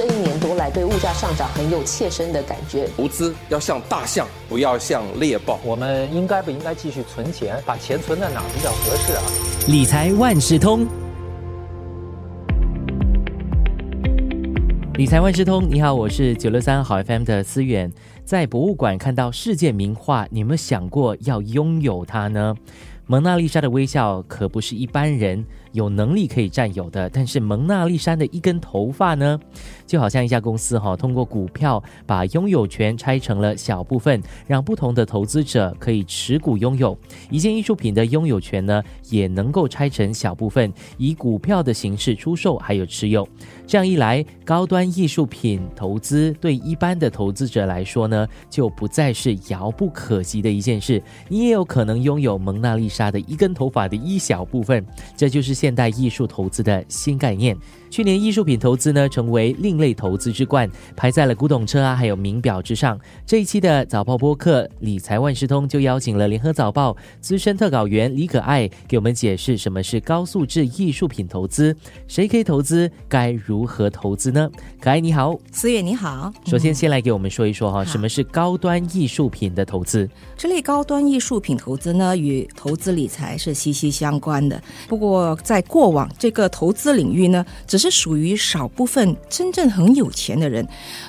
这一年多来对物价上涨很有切身的感觉。投资要像大象，不要像猎豹。我们应该不应该继续存钱？把钱存在哪比较合适啊？理财万事通，理财万事通，你好，我是九六三好 FM 的思远。在博物馆看到世界名画，你有没有想过要拥有它呢？蒙娜丽莎的微笑可不是一般人有能力可以占有的，但是蒙娜丽莎的一根头发呢，就好像一家公司哈，通过股票把拥有权拆成了小部分，让不同的投资者可以持股拥有一件艺术品的拥有权呢，也能够拆成小部分，以股票的形式出售还有持有。这样一来，高端艺术品投资对一般的投资者来说呢，就不再是遥不可及的一件事。你也有可能拥有蒙娜丽莎的一根头发的一小部分，这就是现代艺术投资的新概念。去年艺术品投资呢，成为另类投资之冠，排在了古董车啊，还有名表之上。这一期的早报播客理财万事通就邀请了联合早报资深特稿员李可爱，给我们解释什么是高素质艺术品投资，谁可以投资，该如何投资呢？可爱你好，思月你好。首先先来给我们说一说哈，什么是高端艺术品的投资？这类高端艺术品投资呢，与投资理财是息息相关的。不过在过往这个投资领域呢，只是属于少部分真正很有钱的人。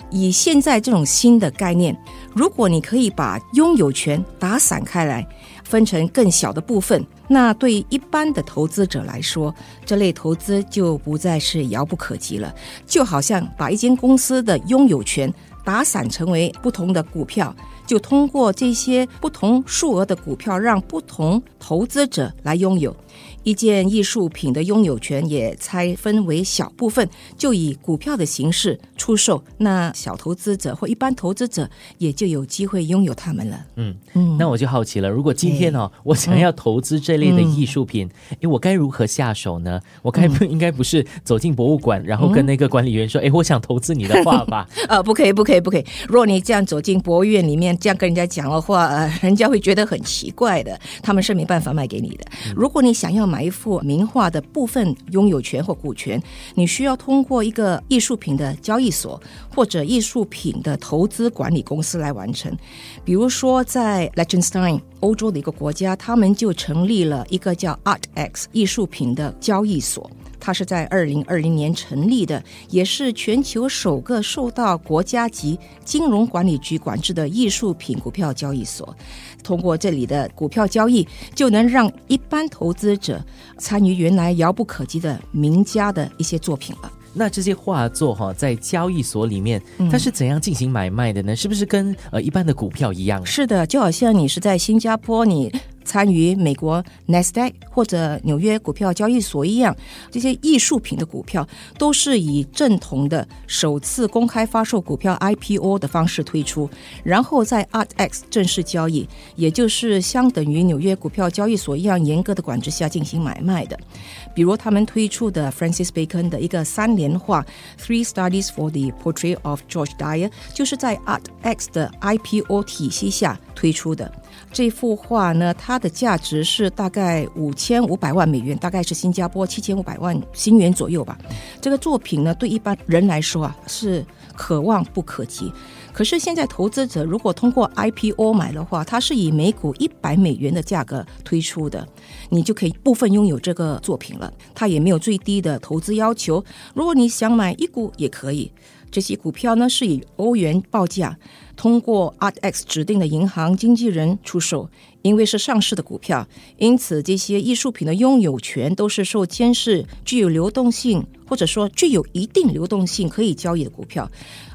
以现在这种新的概念，如果你可以把拥有权打散开来，分成更小的部分，那对一般的投资者来说，这类投资就不再是遥不可及了。就好像把一间公司的拥有权打散成为不同的股票。就通过这些不同数额的股票，让不同投资者来拥有一件艺术品的拥有权，也拆分为小部分，就以股票的形式出售。那小投资者或一般投资者也就有机会拥有它们了。嗯嗯，那我就好奇了，如果今天哦，我想要投资这类的艺术品，哎，我该如何下手呢？我该不应该不是走进博物馆，然后跟那个管理员说，哎，我想投资你的画吧？呃，不可以，不可以，不可以。如果你这样走进博物院里面。这样跟人家讲的话，呃，人家会觉得很奇怪的。他们是没办法卖给你的。如果你想要买一幅名画的部分拥有权或股权，你需要通过一个艺术品的交易所或者艺术品的投资管理公司来完成。比如说，在 Liechtenstein 欧洲的一个国家，他们就成立了一个叫 ArtX 艺术品的交易所。它是在二零二零年成立的，也是全球首个受到国家级金融管理局管制的艺术品股票交易所。通过这里的股票交易，就能让一般投资者参与原来遥不可及的名家的一些作品了。那这些画作哈，在交易所里面，它是怎样进行买卖的呢？是不是跟呃一般的股票一样？是的，就好像你是在新加坡，你。参与美国 Nasdaq 或者纽约股票交易所一样，这些艺术品的股票都是以正统的首次公开发售股票 IPO 的方式推出，然后在 ArtX 正式交易，也就是相等于纽约股票交易所一样严格的管制下进行买卖的。比如他们推出的 Francis Bacon 的一个三联画 Three Studies for the Portrait of George Dyer，就是在 ArtX 的 IPO 体系下推出的。这幅画呢，它的价值是大概五千五百万美元，大概是新加坡七千五百万新元左右吧。这个作品呢，对一般人来说啊，是可望不可及。可是现在投资者如果通过 IPO 买的话，它是以每股一百美元的价格推出的，你就可以部分拥有这个作品了。它也没有最低的投资要求，如果你想买一股也可以。这些股票呢是以欧元报价，通过 ArtX 指定的银行经纪人出售。因为是上市的股票，因此这些艺术品的拥有权都是受监视、具有流动性，或者说具有一定流动性可以交易的股票。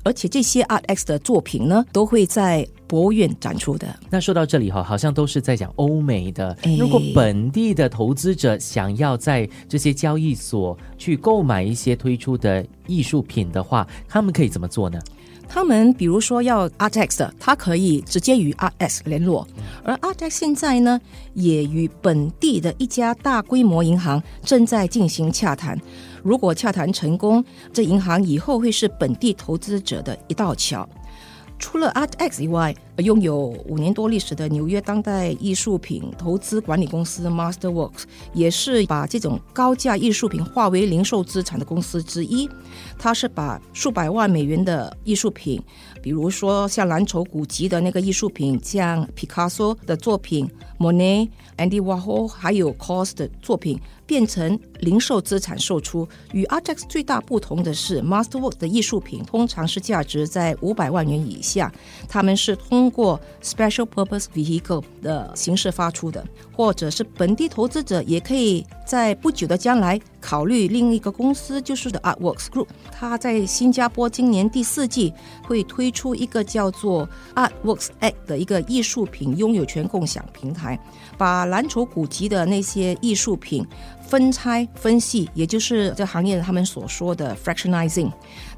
而且这些 ArtX 的作品呢，都会在博物院展出的。那说到这里哈，好像都是在讲欧美的。如果本地的投资者想要在这些交易所去购买一些推出的艺术品的话，他们可以怎么做呢？他们比如说要 ArtX 的，他可以直接与 ArtX 联络，而 ArtX 现在呢，也与本地的一家大规模银行正在进行洽谈。如果洽谈成功，这银行以后会是本地投资者的一道桥。除了 ArtX 以外，拥有五年多历史的纽约当代艺术品投资管理公司 Masterworks 也是把这种高价艺术品化为零售资产的公司之一。它是把数百万美元的艺术品，比如说像蓝筹股级的那个艺术品，像 Picasso 的作品、Monet、Andy Warhol 还有 Cos 的作品。变成零售资产售出。与 Artex 最大不同的是，Masterwork 的艺术品通常是价值在五百万元以下，他们是通过 Special Purpose Vehicle 的形式发出的，或者是本地投资者也可以在不久的将来考虑另一个公司，就是的 Artworks Group。它在新加坡今年第四季会推出一个叫做 Artworks Act 的一个艺术品拥有权共享平台，把蓝筹古籍的那些艺术品。分拆分析，也就是这行业他们所说的 fractionizing。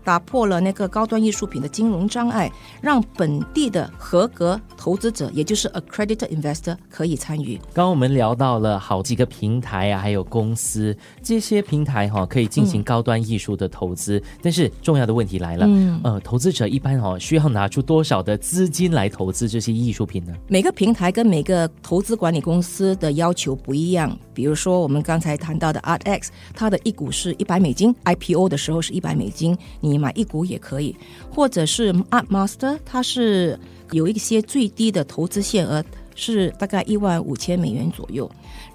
打破了那个高端艺术品的金融障碍，让本地的合格投资者，也就是 accredited investor 可以参与。刚刚我们聊到了好几个平台啊，还有公司，这些平台哈可以进行高端艺术的投资。但是重要的问题来了，呃，投资者一般哦需要拿出多少的资金来投资这些艺术品呢？每个平台跟每个投资管理公司的要求不一样。比如说我们刚才谈到的 ArtX，它的一股是一百美金，IPO 的时候是一百美金，你。买一股也可以，或者是 Art Master，它是有一些最低的投资限额，是大概一万五千美元左右。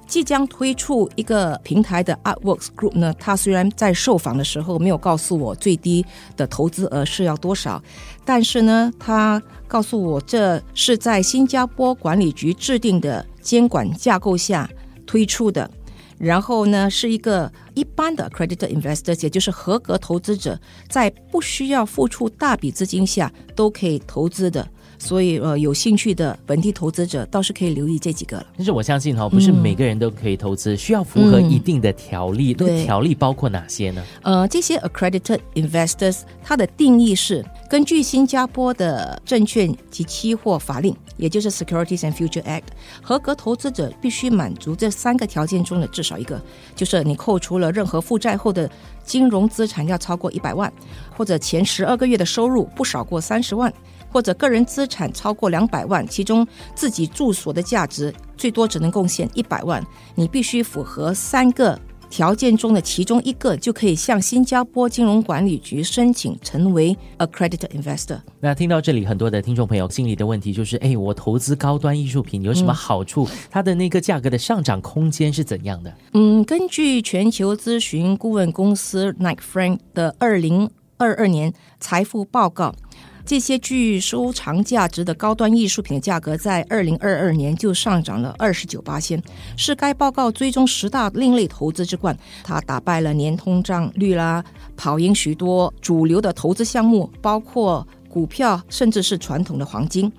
即将推出一个平台的 Artworks Group 呢，他虽然在受访的时候没有告诉我最低的投资额是要多少，但是呢，他告诉我这是在新加坡管理局制定的监管架构下推出的。然后呢，是一个一般的 credit investors，也就是合格投资者，在不需要付出大笔资金下都可以投资的。所以，呃，有兴趣的本地投资者倒是可以留意这几个了。但是我相信哈，不是每个人都可以投资，需要符合一定的条例。对，条例包括哪些呢？呃，这些 accredited investors，它的定义是根据新加坡的证券及期货法令，也就是 Securities and Future Act，合格投资者必须满足这三个条件中的至少一个，就是你扣除了任何负债后的金融资产要超过一百万，或者前十二个月的收入不少过三十万。或者个人资产超过两百万，其中自己住所的价值最多只能贡献一百万，你必须符合三个条件中的其中一个，就可以向新加坡金融管理局申请成为 accredited investor。那听到这里，很多的听众朋友心里的问题就是：哎，我投资高端艺术品有什么好处？它的那个价格的上涨空间是怎样的？嗯，根据全球咨询顾问公司 Knight Frank 的二零二二年财富报告。这些具收藏价值的高端艺术品的价格在二零二二年就上涨了二十九八千，是该报告追踪十大另类投资之冠。它打败了年通胀率啦，跑赢许多主流的投资项目，包括股票，甚至是传统的黄金。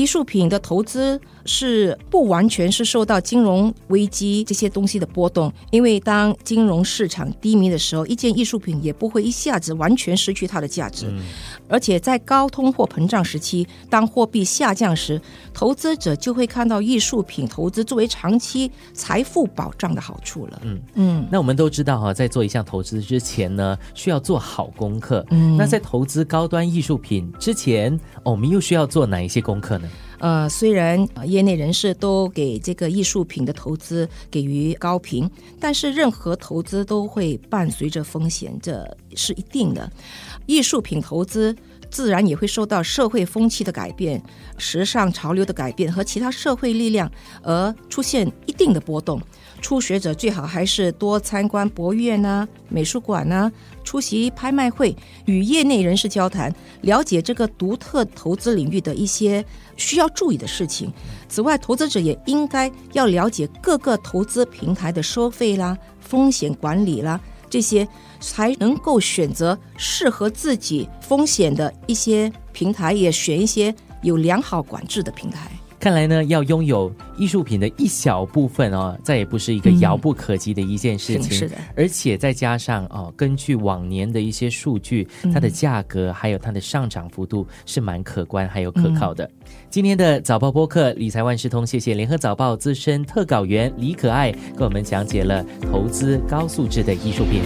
艺术品的投资是不完全是受到金融危机这些东西的波动，因为当金融市场低迷的时候，一件艺术品也不会一下子完全失去它的价值。而且在高通货膨胀时期，当货币下降时，投资者就会看到艺术品投资作为长期财富保障的好处了。嗯嗯，那我们都知道哈，在做一项投资之前呢，需要做好功课。嗯，那在投资高端艺术品之前，我们又需要做哪一些功课呢？呃，虽然业内人士都给这个艺术品的投资给予高评，但是任何投资都会伴随着风险，这是一定的。艺术品投资自然也会受到社会风气的改变、时尚潮流的改变和其他社会力量而出现一定的波动。初学者最好还是多参观博物院呐、美术馆呐，出席拍卖会，与业内人士交谈，了解这个独特投资领域的一些需要注意的事情。此外，投资者也应该要了解各个投资平台的收费啦、风险管理啦这些，才能够选择适合自己风险的一些平台，也选一些有良好管制的平台。看来呢，要拥有艺术品的一小部分哦，再也不是一个遥不可及的一件事情。是的，而且再加上哦，根据往年的一些数据，它的价格还有它的上涨幅度是蛮可观还有可靠的。今天的早报播客理财万事通，谢谢联合早报资深特稿员李可爱，给我们讲解了投资高素质的艺术品。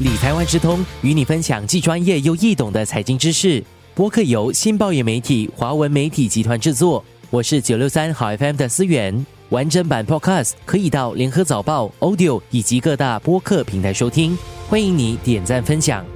理财万事通与你分享既专业又易懂的财经知识。播客由新报业媒体华文媒体集团制作。我是九六三好 FM 的思远。完整版 Podcast 可以到联合早报 Audio 以及各大播客平台收听。欢迎你点赞分享。